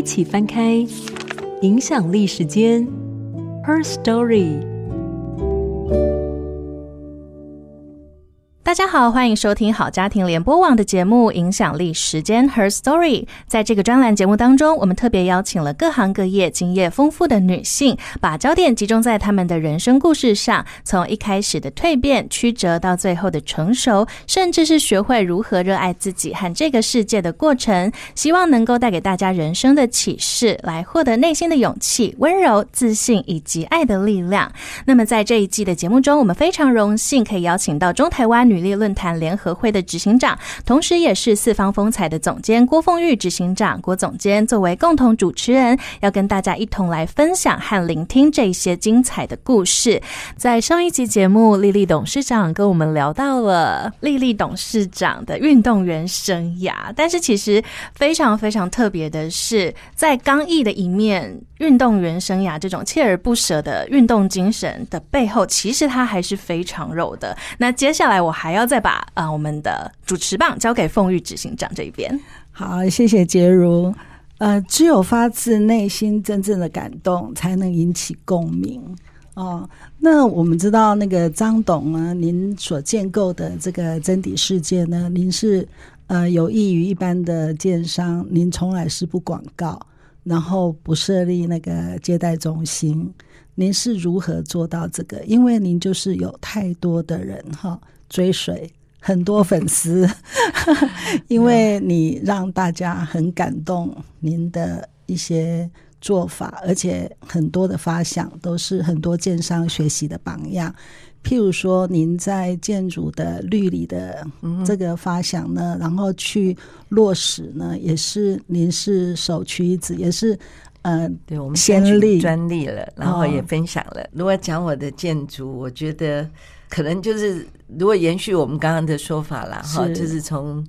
一起翻开《影响力时间》Her Story。大家好，欢迎收听好家庭联播网的节目《影响力时间 Her Story》。在这个专栏节目当中，我们特别邀请了各行各业经验丰富的女性，把焦点集中在她们的人生故事上，从一开始的蜕变、曲折，到最后的成熟，甚至是学会如何热爱自己和这个世界的过程。希望能够带给大家人生的启示，来获得内心的勇气、温柔、自信以及爱的力量。那么，在这一季的节目中，我们非常荣幸可以邀请到中台湾女力论坛联合会的执行长，同时也是四方风采的总监郭凤玉执行长，郭总监作为共同主持人，要跟大家一同来分享和聆听这些精彩的故事。在上一集节目，丽丽董事长跟我们聊到了丽丽董事长的运动员生涯，但是其实非常非常特别的是，在刚毅的一面，运动员生涯这种锲而不舍的运动精神的背后，其实他还是非常肉的。那接下来我还。还要再把啊、我们的主持棒交给凤玉执行长这一边。好，谢谢洁如。呃，只有发自内心真正的感动，才能引起共鸣哦。那我们知道，那个张董呢，您所建构的这个真谛世界呢，您是呃有益于一般的建商，您从来是不广告，然后不设立那个接待中心，您是如何做到这个？因为您就是有太多的人哈。追随很多粉丝，因为你让大家很感动，您的一些做法，而且很多的发想都是很多建商学习的榜样。譬如说，您在建筑的绿里的这个发想呢，然后去落实呢，也是您是首屈一指，也是呃，对我们先例专利了，然后也分享了。如果讲我的建筑，我觉得。可能就是如果延续我们刚刚的说法啦哈，就是从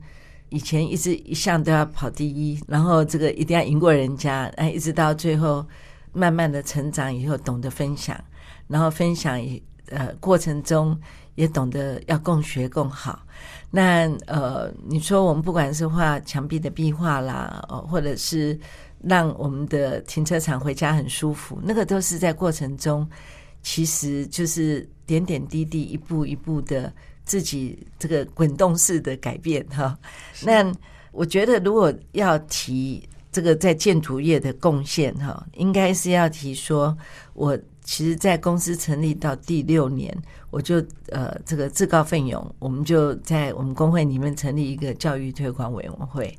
以前一直一向都要跑第一，然后这个一定要赢过人家，哎，一直到最后慢慢的成长以后，懂得分享，然后分享也呃过程中也懂得要共学共好。那呃，你说我们不管是画墙壁的壁画啦，哦，或者是让我们的停车场回家很舒服，那个都是在过程中。其实就是点点滴滴、一步一步的自己这个滚动式的改变哈。那我觉得，如果要提这个在建筑业的贡献哈，应该是要提说，我其实，在公司成立到第六年，我就呃这个自告奋勇，我们就在我们工会里面成立一个教育推广委员会。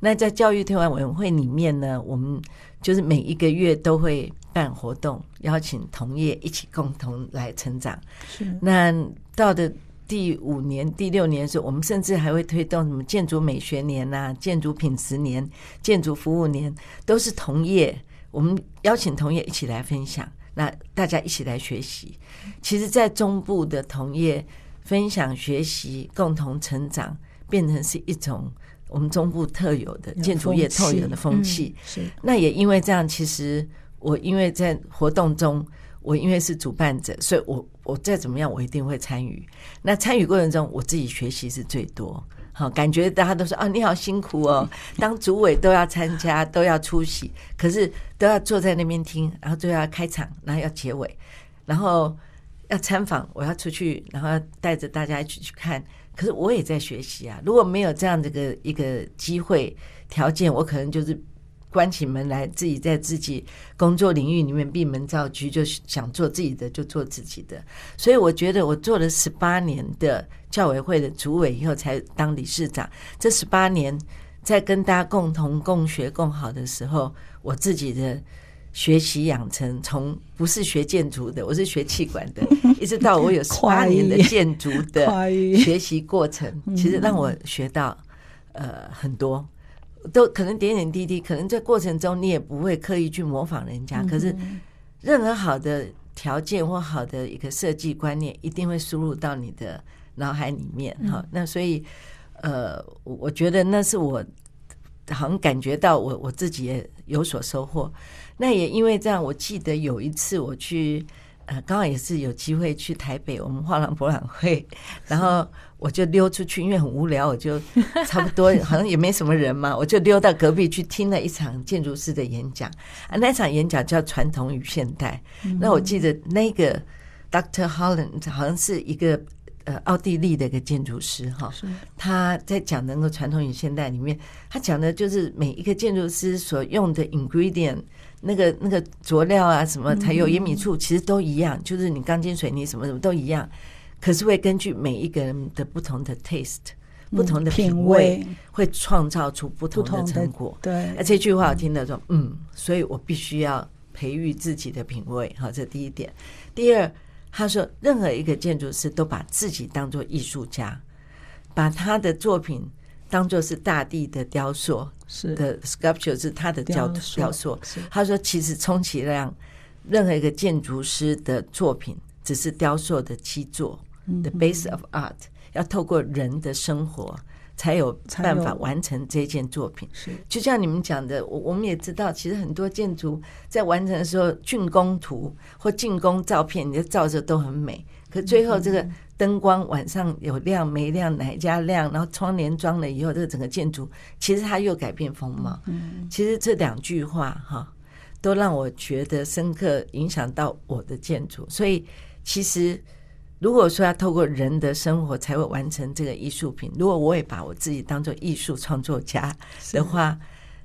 那在教育推广委员会里面呢，我们就是每一个月都会办活动，邀请同业一起共同来成长。是。那到的第五年、第六年的时候，我们甚至还会推动什么建筑美学年呐、啊、建筑品质年、建筑服务年，都是同业。我们邀请同业一起来分享，那大家一起来学习。其实，在中部的同业分享、学习、共同成长，变成是一种。我们中部特有的建筑业特有的风气，是那也因为这样，其实我因为在活动中，我因为是主办者，所以我我再怎么样，我一定会参与。那参与过程中，我自己学习是最多。好，感觉大家都说啊，你好辛苦哦，当主委都要参加，都要出席，可是都要坐在那边听，然后最后要开场，然后要结尾，然后要参访，我要出去，然后要带着大家一起去看。可是我也在学习啊！如果没有这样的一个一个机会条件，我可能就是关起门来，自己在自己工作领域里面闭门造车，就想做自己的就做自己的。所以我觉得我做了十八年的教委会的主委以后，才当理事长。这十八年在跟大家共同共学共好的时候，我自己的。学习养成，从不是学建筑的，我是学气管的，一直到我有十八年的建筑的 学习过程，其实让我学到呃很多。都可能点点滴滴，可能在过程中你也不会刻意去模仿人家，可是任何好的条件或好的一个设计观念，一定会输入到你的脑海里面。哈，那所以呃，我觉得那是我好像感觉到我我自己也有所收获。那也因为这样，我记得有一次我去。呃，刚好也是有机会去台北，我们画廊博览会，然后我就溜出去，因为很无聊，我就 差不多好像也没什么人嘛，我就溜到隔壁去听了一场建筑师的演讲啊，那场演讲叫《传统与现代》，那我记得那个 Dr. Holland 好像是一个呃奥地利的一个建筑师哈，他在讲那个传统与现代里面，他讲的就是每一个建筑师所用的 ingredient。那个那个佐料啊，什么还有盐米醋，其实都一样，就是你钢筋水泥什么什么都一样，可是会根据每一个人的不同的 taste、不同的品味，会创造出不同的成果。对，而这句话我听到说，嗯，所以我必须要培育自己的品味。好，这第一点。第二，他说，任何一个建筑师都把自己当做艺术家，把他的作品。当做是大地的雕塑，是的，sculpture 是他的雕雕塑。他说，其实充其量，任何一个建筑师的作品只是雕塑的基座，the base of art，要透过人的生活才有办法完成这件作品。是，就像你们讲的，我我们也知道，其实很多建筑在完成的时候，竣工图或竣工照片，你的照着都很美，可最后这个。灯光晚上有亮没亮，哪一家亮？然后窗帘装了以后，这个整个建筑其实它又改变风貌。嗯，其实这两句话哈，都让我觉得深刻影响到我的建筑。所以，其实如果说要透过人的生活才会完成这个艺术品，如果我也把我自己当做艺术创作家的话，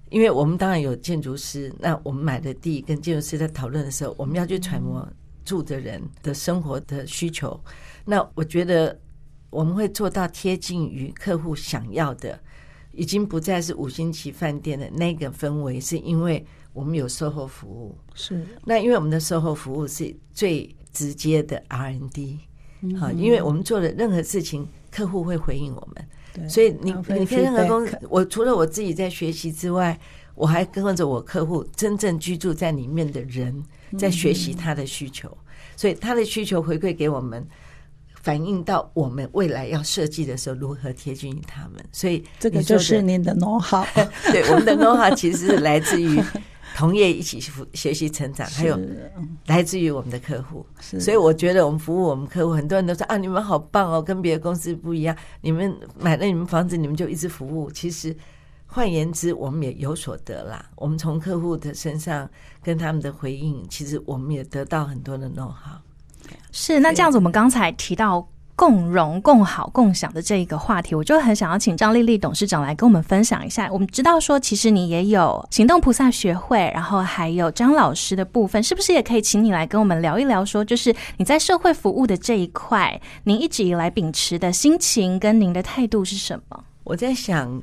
因为我们当然有建筑师，那我们买的地跟建筑师在讨论的时候，我们要去揣摩住的人的生活的需求。那我觉得我们会做到贴近于客户想要的，已经不再是五星级饭店的那个氛围，是因为我们有售后服务。是，那因为我们的售后服务是最直接的 R&D，好，因为我们做的任何事情，客户会回应我们。所以你你看任何公司，我除了我自己在学习之外，我还跟着我客户真正居住在里面的人在学习他的需求，所以他的需求回馈给我们。反映到我们未来要设计的时候，如何贴近于他们，所以这个就是您的 know-how。对，我们的 know-how 其实是来自于同业一起学习成长，还有来自于我们的客户。所以我觉得我们服务我们客户，很多人都说啊，你们好棒哦，跟别的公司不一样。你们买了你们房子，你们就一直服务。其实换言之，我们也有所得啦。我们从客户的身上跟他们的回应，其实我们也得到很多的 know-how。是，那这样子，我们刚才提到共荣、共好、共享的这一个话题，我就很想要请张丽丽董事长来跟我们分享一下。我们知道说，其实你也有行动菩萨学会，然后还有张老师的部分，是不是也可以请你来跟我们聊一聊？说，就是你在社会服务的这一块，您一直以来秉持的心情跟您的态度是什么？我在想。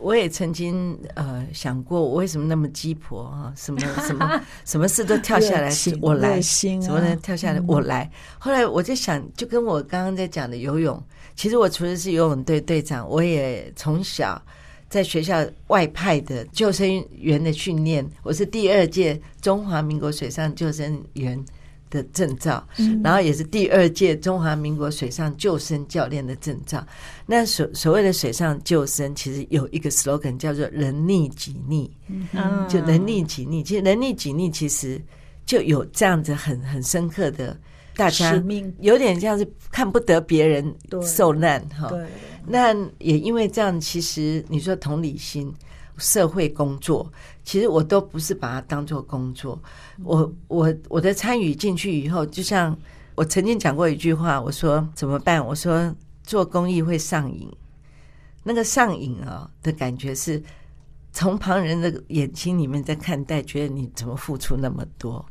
我也曾经呃想过，我为什么那么鸡婆啊？什么 什么什么事都跳下来，我来，什么呢？跳下来，我来。后来我就想，就跟我刚刚在讲的游泳，其实我除了是游泳队队长，我也从小在学校外派的救生员的训练，我是第二届中华民国水上救生员的证照，然后也是第二届中华民国水上救生教练的证照。那所所谓的水上救生，其实有一个 slogan 叫做“人溺己溺”，就人溺己溺。其实人溺己溺，其实就有这样子很很深刻的，大家有点像是看不得别人受难哈。那也因为这样，其实你说同理心。社会工作，其实我都不是把它当做工作。我我我的参与进去以后，就像我曾经讲过一句话，我说怎么办？我说做公益会上瘾，那个上瘾啊的感觉是从旁人的眼睛里面在看待，觉得你怎么付出那么多？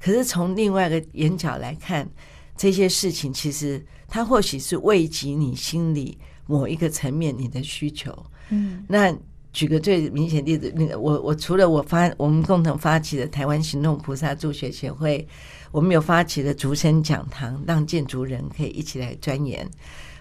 可是从另外一个眼角来看，这些事情其实它或许是慰藉你心里某一个层面你的需求。嗯，那。举个最明显例子，那个我我除了我发我们共同发起的台湾行动菩萨助学协会，我们有发起的竹生讲堂，让建筑人可以一起来钻研。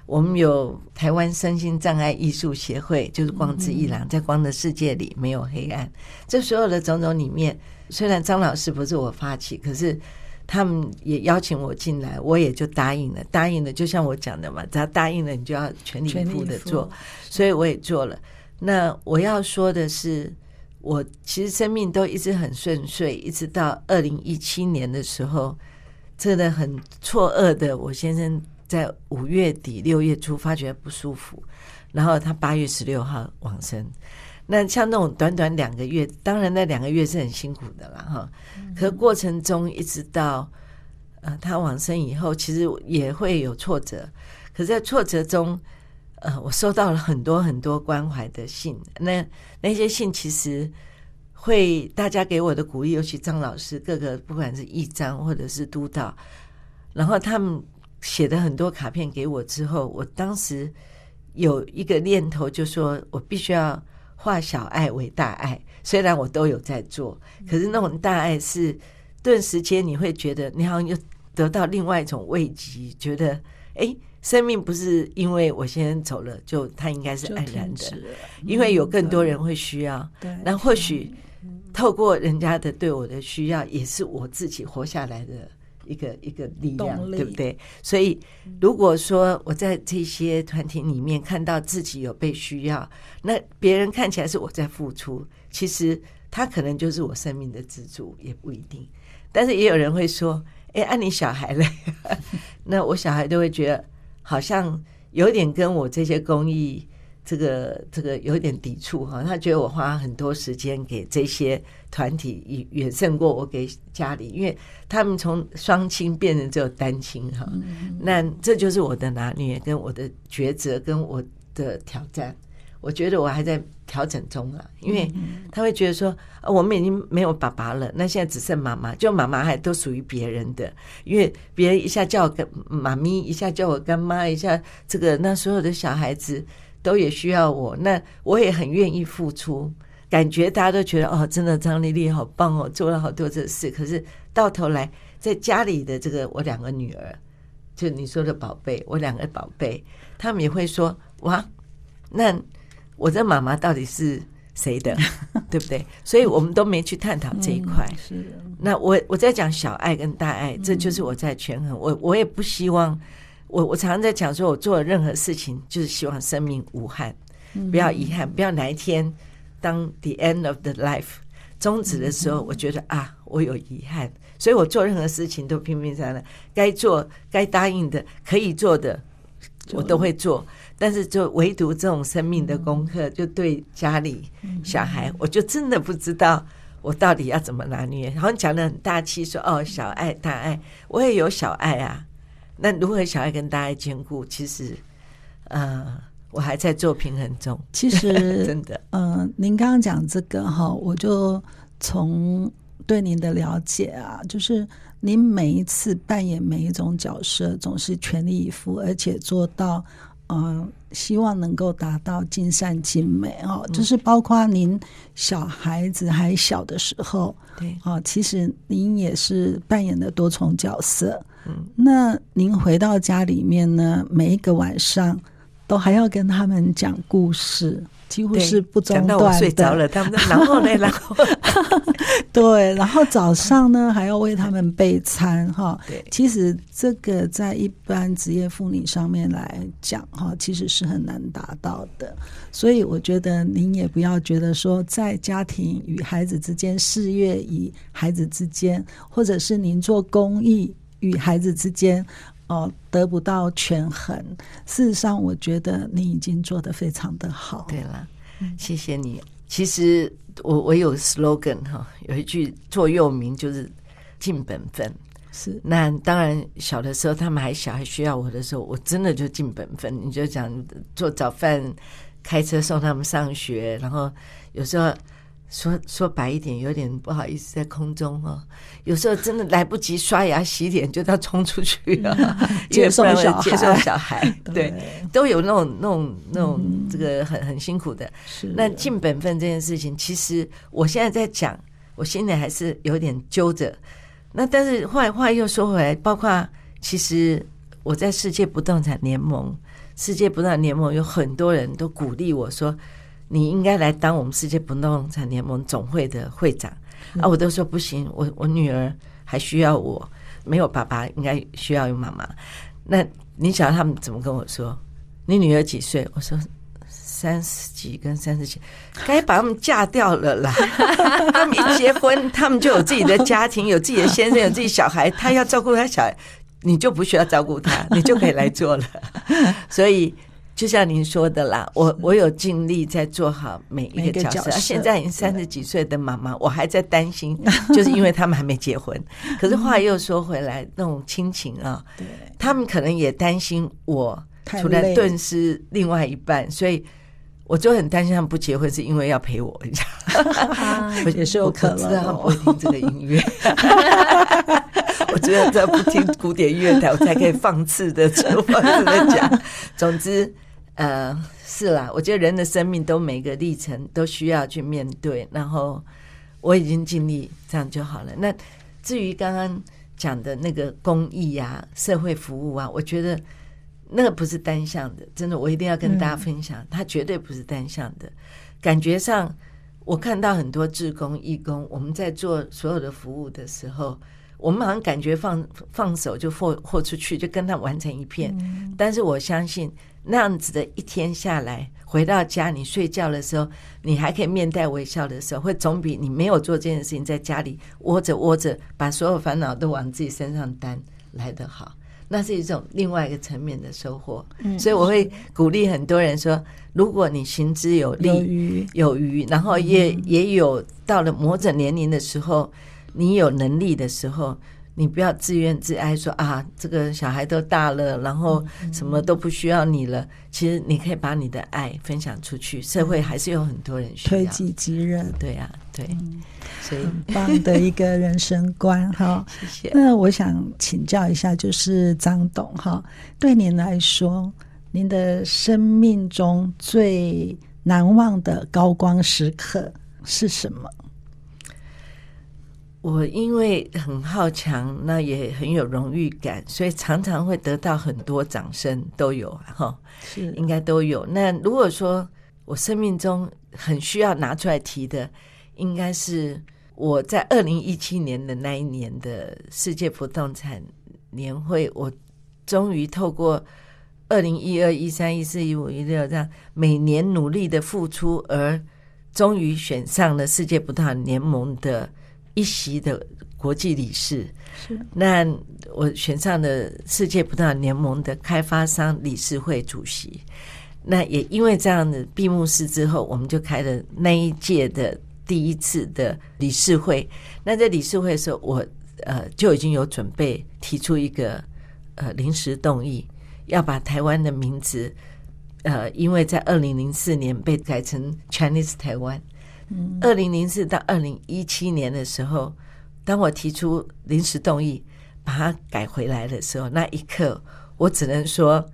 我们有台湾身心障碍艺术协会，就是光之一郎，在光的世界里没有黑暗。这所有的种种里面，虽然张老师不是我发起，可是他们也邀请我进来，我也就答应了。答应了，就像我讲的嘛，只要答应了，你就要全力以赴的做。所以我也做了。那我要说的是，我其实生命都一直很顺遂，一直到二零一七年的时候，真的很错愕的，我先生。在五月底六月初发觉不舒服，然后他八月十六号往生。那像那种短短两个月，当然那两个月是很辛苦的了哈。可过程中一直到呃他往生以后，其实也会有挫折。可是在挫折中，呃，我收到了很多很多关怀的信。那那些信其实会大家给我的鼓励，尤其张老师各个不管是义章或者是督导，然后他们。写的很多卡片给我之后，我当时有一个念头，就说我必须要化小爱为大爱。虽然我都有在做，可是那种大爱是顿时间你会觉得你好像又得到另外一种慰藉，觉得哎，生命不是因为我先走了就他应该是黯然的，因为有更多人会需要。对，那或许透过人家的对我的需要，也是我自己活下来的。一个一个力量，对不对？所以，如果说我在这些团体里面看到自己有被需要，那别人看起来是我在付出，其实他可能就是我生命的支柱，也不一定。但是也有人会说：“哎，按你小孩嘞？” 那我小孩都会觉得好像有点跟我这些公益。这个这个有点抵触哈，他觉得我花很多时间给这些团体，远胜过我给家里，因为他们从双亲变成只有单亲哈。那这就是我的拿捏，跟我的抉择，跟我的挑战。我觉得我还在调整中啊，因为他会觉得说，我们已经没有爸爸了，那现在只剩妈妈，就妈妈还都属于别人的，因为别人一下叫我干妈咪，一下叫我干妈，一下这个那所有的小孩子。都也需要我，那我也很愿意付出。感觉大家都觉得哦，真的张丽丽好棒哦，做了好多这事。可是到头来，在家里的这个我两个女儿，就你说的宝贝，我两个宝贝，他们也会说哇，那我这妈妈到底是谁的，对不对？所以我们都没去探讨这一块。嗯、是。那我我在讲小爱跟大爱，这就是我在权衡。我我也不希望。我我常常在讲说，我做的任何事情就是希望生命无憾，不要遗憾，不要哪一天当 the end of the life 终止的时候，我觉得啊，我有遗憾，所以我做任何事情都拼命在那，该做、该答应的、可以做的，我都会做。但是就唯独这种生命的功课，就对家里小孩，我就真的不知道我到底要怎么拿捏。然后讲的很大气，说哦，小爱大爱，我也有小爱啊。那如何小爱跟大爱兼顾？其实，呃，我还在做平衡中。其实，真的，嗯、呃，您刚刚讲这个哈，我就从对您的了解啊，就是您每一次扮演每一种角色，总是全力以赴，而且做到，嗯、呃，希望能够达到尽善尽美哦。就是包括您小孩子还小的时候，对啊，其实您也是扮演的多重角色。嗯，那您回到家里面呢？每一个晚上都还要跟他们讲故事，几乎是不中断的。讲到我睡着了，他们然后呢，然后 对，然后早上呢还要为他们备餐哈。对，其实这个在一般职业妇女上面来讲哈，其实是很难达到的。所以我觉得您也不要觉得说，在家庭与孩子之间，事业与孩子之间，或者是您做公益。与孩子之间，哦，得不到权衡。事实上，我觉得你已经做得非常的好。对了，谢谢你。其实我我有 slogan 哈，有一句座右铭就是尽本分。是，那当然小的时候他们还小，还需要我的时候，我真的就尽本分。你就讲做早饭，开车送他们上学，然后有时候。说说白一点，有点不好意思，在空中哦，有时候真的来不及刷牙洗脸，就要冲出去了，接送小接送小孩，对，都有那种那种那种这个很很辛苦的。是。那尽本分这件事情，其实我现在在讲，我心里还是有点揪着。那但是话话又说回来，包括其实我在世界不动产联盟世界不动产联盟有很多人都鼓励我说，你应该来当我们世界不动产联盟总会的会长啊！我都说不行，我我女儿还需要我，没有爸爸，应该需要有妈妈。那你想他们怎么跟我说？你女儿几岁？我说三十几跟三十几，该把他们嫁掉了啦。他们一结婚，他们就有自己的家庭，有自己的先生，有自己小孩，他要照顾他小孩。你就不需要照顾他，你就可以来做了。所以就像您说的啦，我我有尽力在做好每一个角色。角色现在已经三十几岁的妈妈，我还在担心，就是因为他们还没结婚。可是话又说回来，那种亲情啊，对，他们可能也担心我出来顿失另外一半，所以我就很担心他们不结婚是因为要陪我一下。也是有 可能，我知道他们不会听这个音乐。我觉得在不听古典乐台，我才可以放肆的、放肆的讲。总之，呃，是啦，我觉得人的生命都每个历程都需要去面对，然后我已经尽力这样就好了。那至于刚刚讲的那个公益啊、社会服务啊，我觉得那个不是单向的，真的，我一定要跟大家分享，它绝对不是单向的。感觉上，我看到很多志工、义工，我们在做所有的服务的时候。我们好像感觉放放手就豁豁出去，就跟他完成一片。但是我相信那样子的一天下来，回到家你睡觉的时候，你还可以面带微笑的时候，会总比你没有做这件事情，在家里窝着窝着，把所有烦恼都往自己身上担来得好。那是一种另外一个层面的收获。所以我会鼓励很多人说，如果你行之有力、有余，有余，然后也也有到了某种年龄的时候。你有能力的时候，你不要自怨自艾说，啊，这个小孩都大了，然后什么都不需要你了。其实你可以把你的爱分享出去，社会还是有很多人需要。推己及人，对呀、啊，对，所以很棒的一个人生观 哈。谢谢。那我想请教一下，就是张董哈，对您来说，您的生命中最难忘的高光时刻是什么？我因为很好强，那也很有荣誉感，所以常常会得到很多掌声，都有哈，是应该都有。那如果说我生命中很需要拿出来提的，应该是我在二零一七年的那一年的世界不动产年会，我终于透过二零一二、一三、一四、一五、一六这样每年努力的付出，而终于选上了世界不动产联盟的。一席的国际理事，是那我选上了世界不动产联盟的开发商理事会主席。那也因为这样的闭幕式之后，我们就开了那一届的第一次的理事会。那在理事会的时候，我呃就已经有准备提出一个呃临时动议，要把台湾的名字呃，因为在二零零四年被改成 Chinese 台湾。二零零四到二零一七年的时候，当我提出临时动议把它改回来的时候，那一刻我只能说，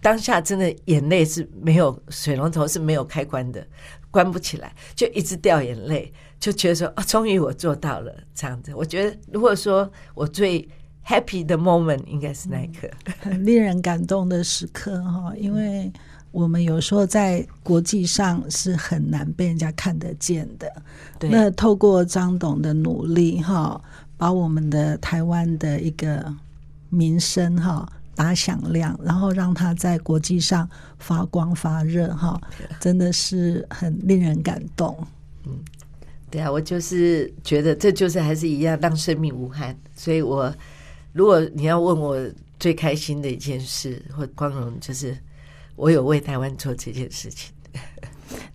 当下真的眼泪是没有水龙头是没有开关的，关不起来，就一直掉眼泪，就觉得说啊，终于我做到了这样子。我觉得如果说我最 happy 的 moment 应该是那一刻，很令人感动的时刻哈，因为。我们有时候在国际上是很难被人家看得见的。对。那透过张董的努力，哈，把我们的台湾的一个名声哈打响亮，然后让他在国际上发光发热，哈，真的是很令人感动。嗯，对啊，我就是觉得这就是还是一样，让生命无憾。所以我如果你要问我最开心的一件事或光荣，就是。我有为台湾做这件事情，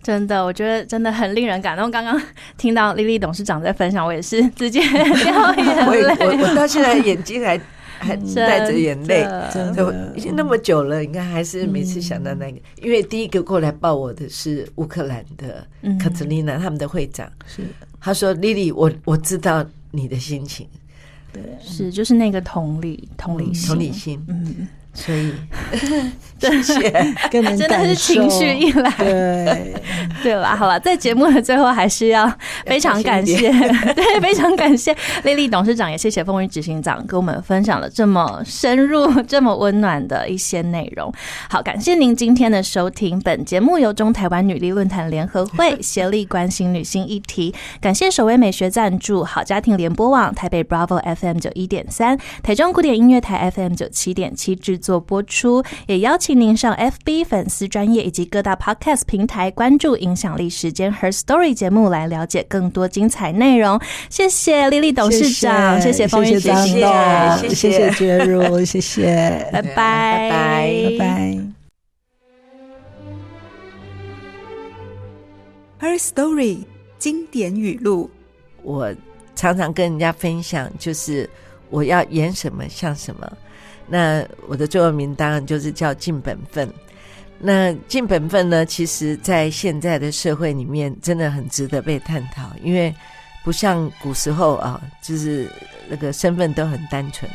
真的，我觉得真的很令人感动。刚刚听到丽丽董事长在分享，我也是直接掉眼泪。我我我到现在眼睛还 还带着眼泪，已经那么久了，应该还是每次想到那个。因为第一个过来抱我的是乌克兰的卡特琳娜，他们的会长，是。他说：“丽丽，我我知道你的心情。”对，是就是那个同理、同理心、同理心，嗯。所以，谢谢，真的是情绪一来，对 对吧？好了，在节目的最后，还是要非常感谢，对，非常感谢丽丽董事长，也谢谢风云执行长跟我们分享了这么深入、这么温暖的一些内容。好，感谢您今天的收听。本节目由中台湾女力论坛联合会协力关心女性议题，感谢首位美学赞助，好家庭联播网台北 Bravo FM 九一点三，台中古典音乐台 FM 九七点七制作播出，也邀请您上 FB 粉丝专业以及各大 Podcast 平台关注影响力时间 Her Story 节目，来了解更多精彩内容。谢谢丽丽董事长，谢谢凤玉姐，谢谢谢谢珏如，谢谢，拜拜拜拜拜拜。Her Story 经典语录，我常常跟人家分享，就是我要演什么像什么。那我的座右铭当然就是叫尽本分。那尽本分呢，其实在现在的社会里面真的很值得被探讨，因为不像古时候啊，就是那个身份都很单纯。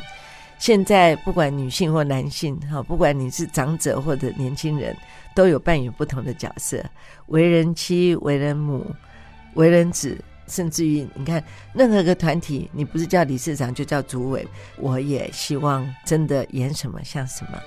现在不管女性或男性，哈，不管你是长者或者年轻人，都有扮演不同的角色：为人妻、为人母、为人子。甚至于，你看任何一个团体，你不是叫理事长，就叫主委。我也希望真的演什么像什么。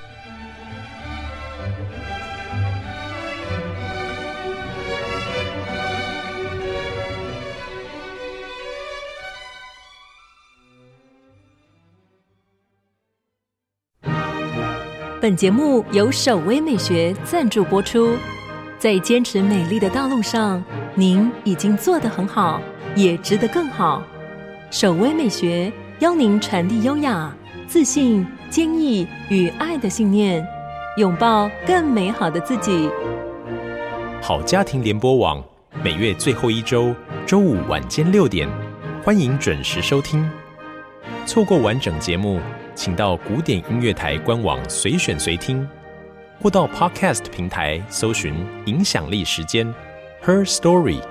本节目由守葳美学赞助播出。在坚持美丽的道路上，您已经做得很好，也值得更好。守微美学邀您传递优雅、自信、坚毅与爱的信念，拥抱更美好的自己。好家庭联播网每月最后一周周五晚间六点，欢迎准时收听。错过完整节目，请到古典音乐台官网随选随听。或到 Podcast 平台搜寻“影响力时间 ”，Her Story。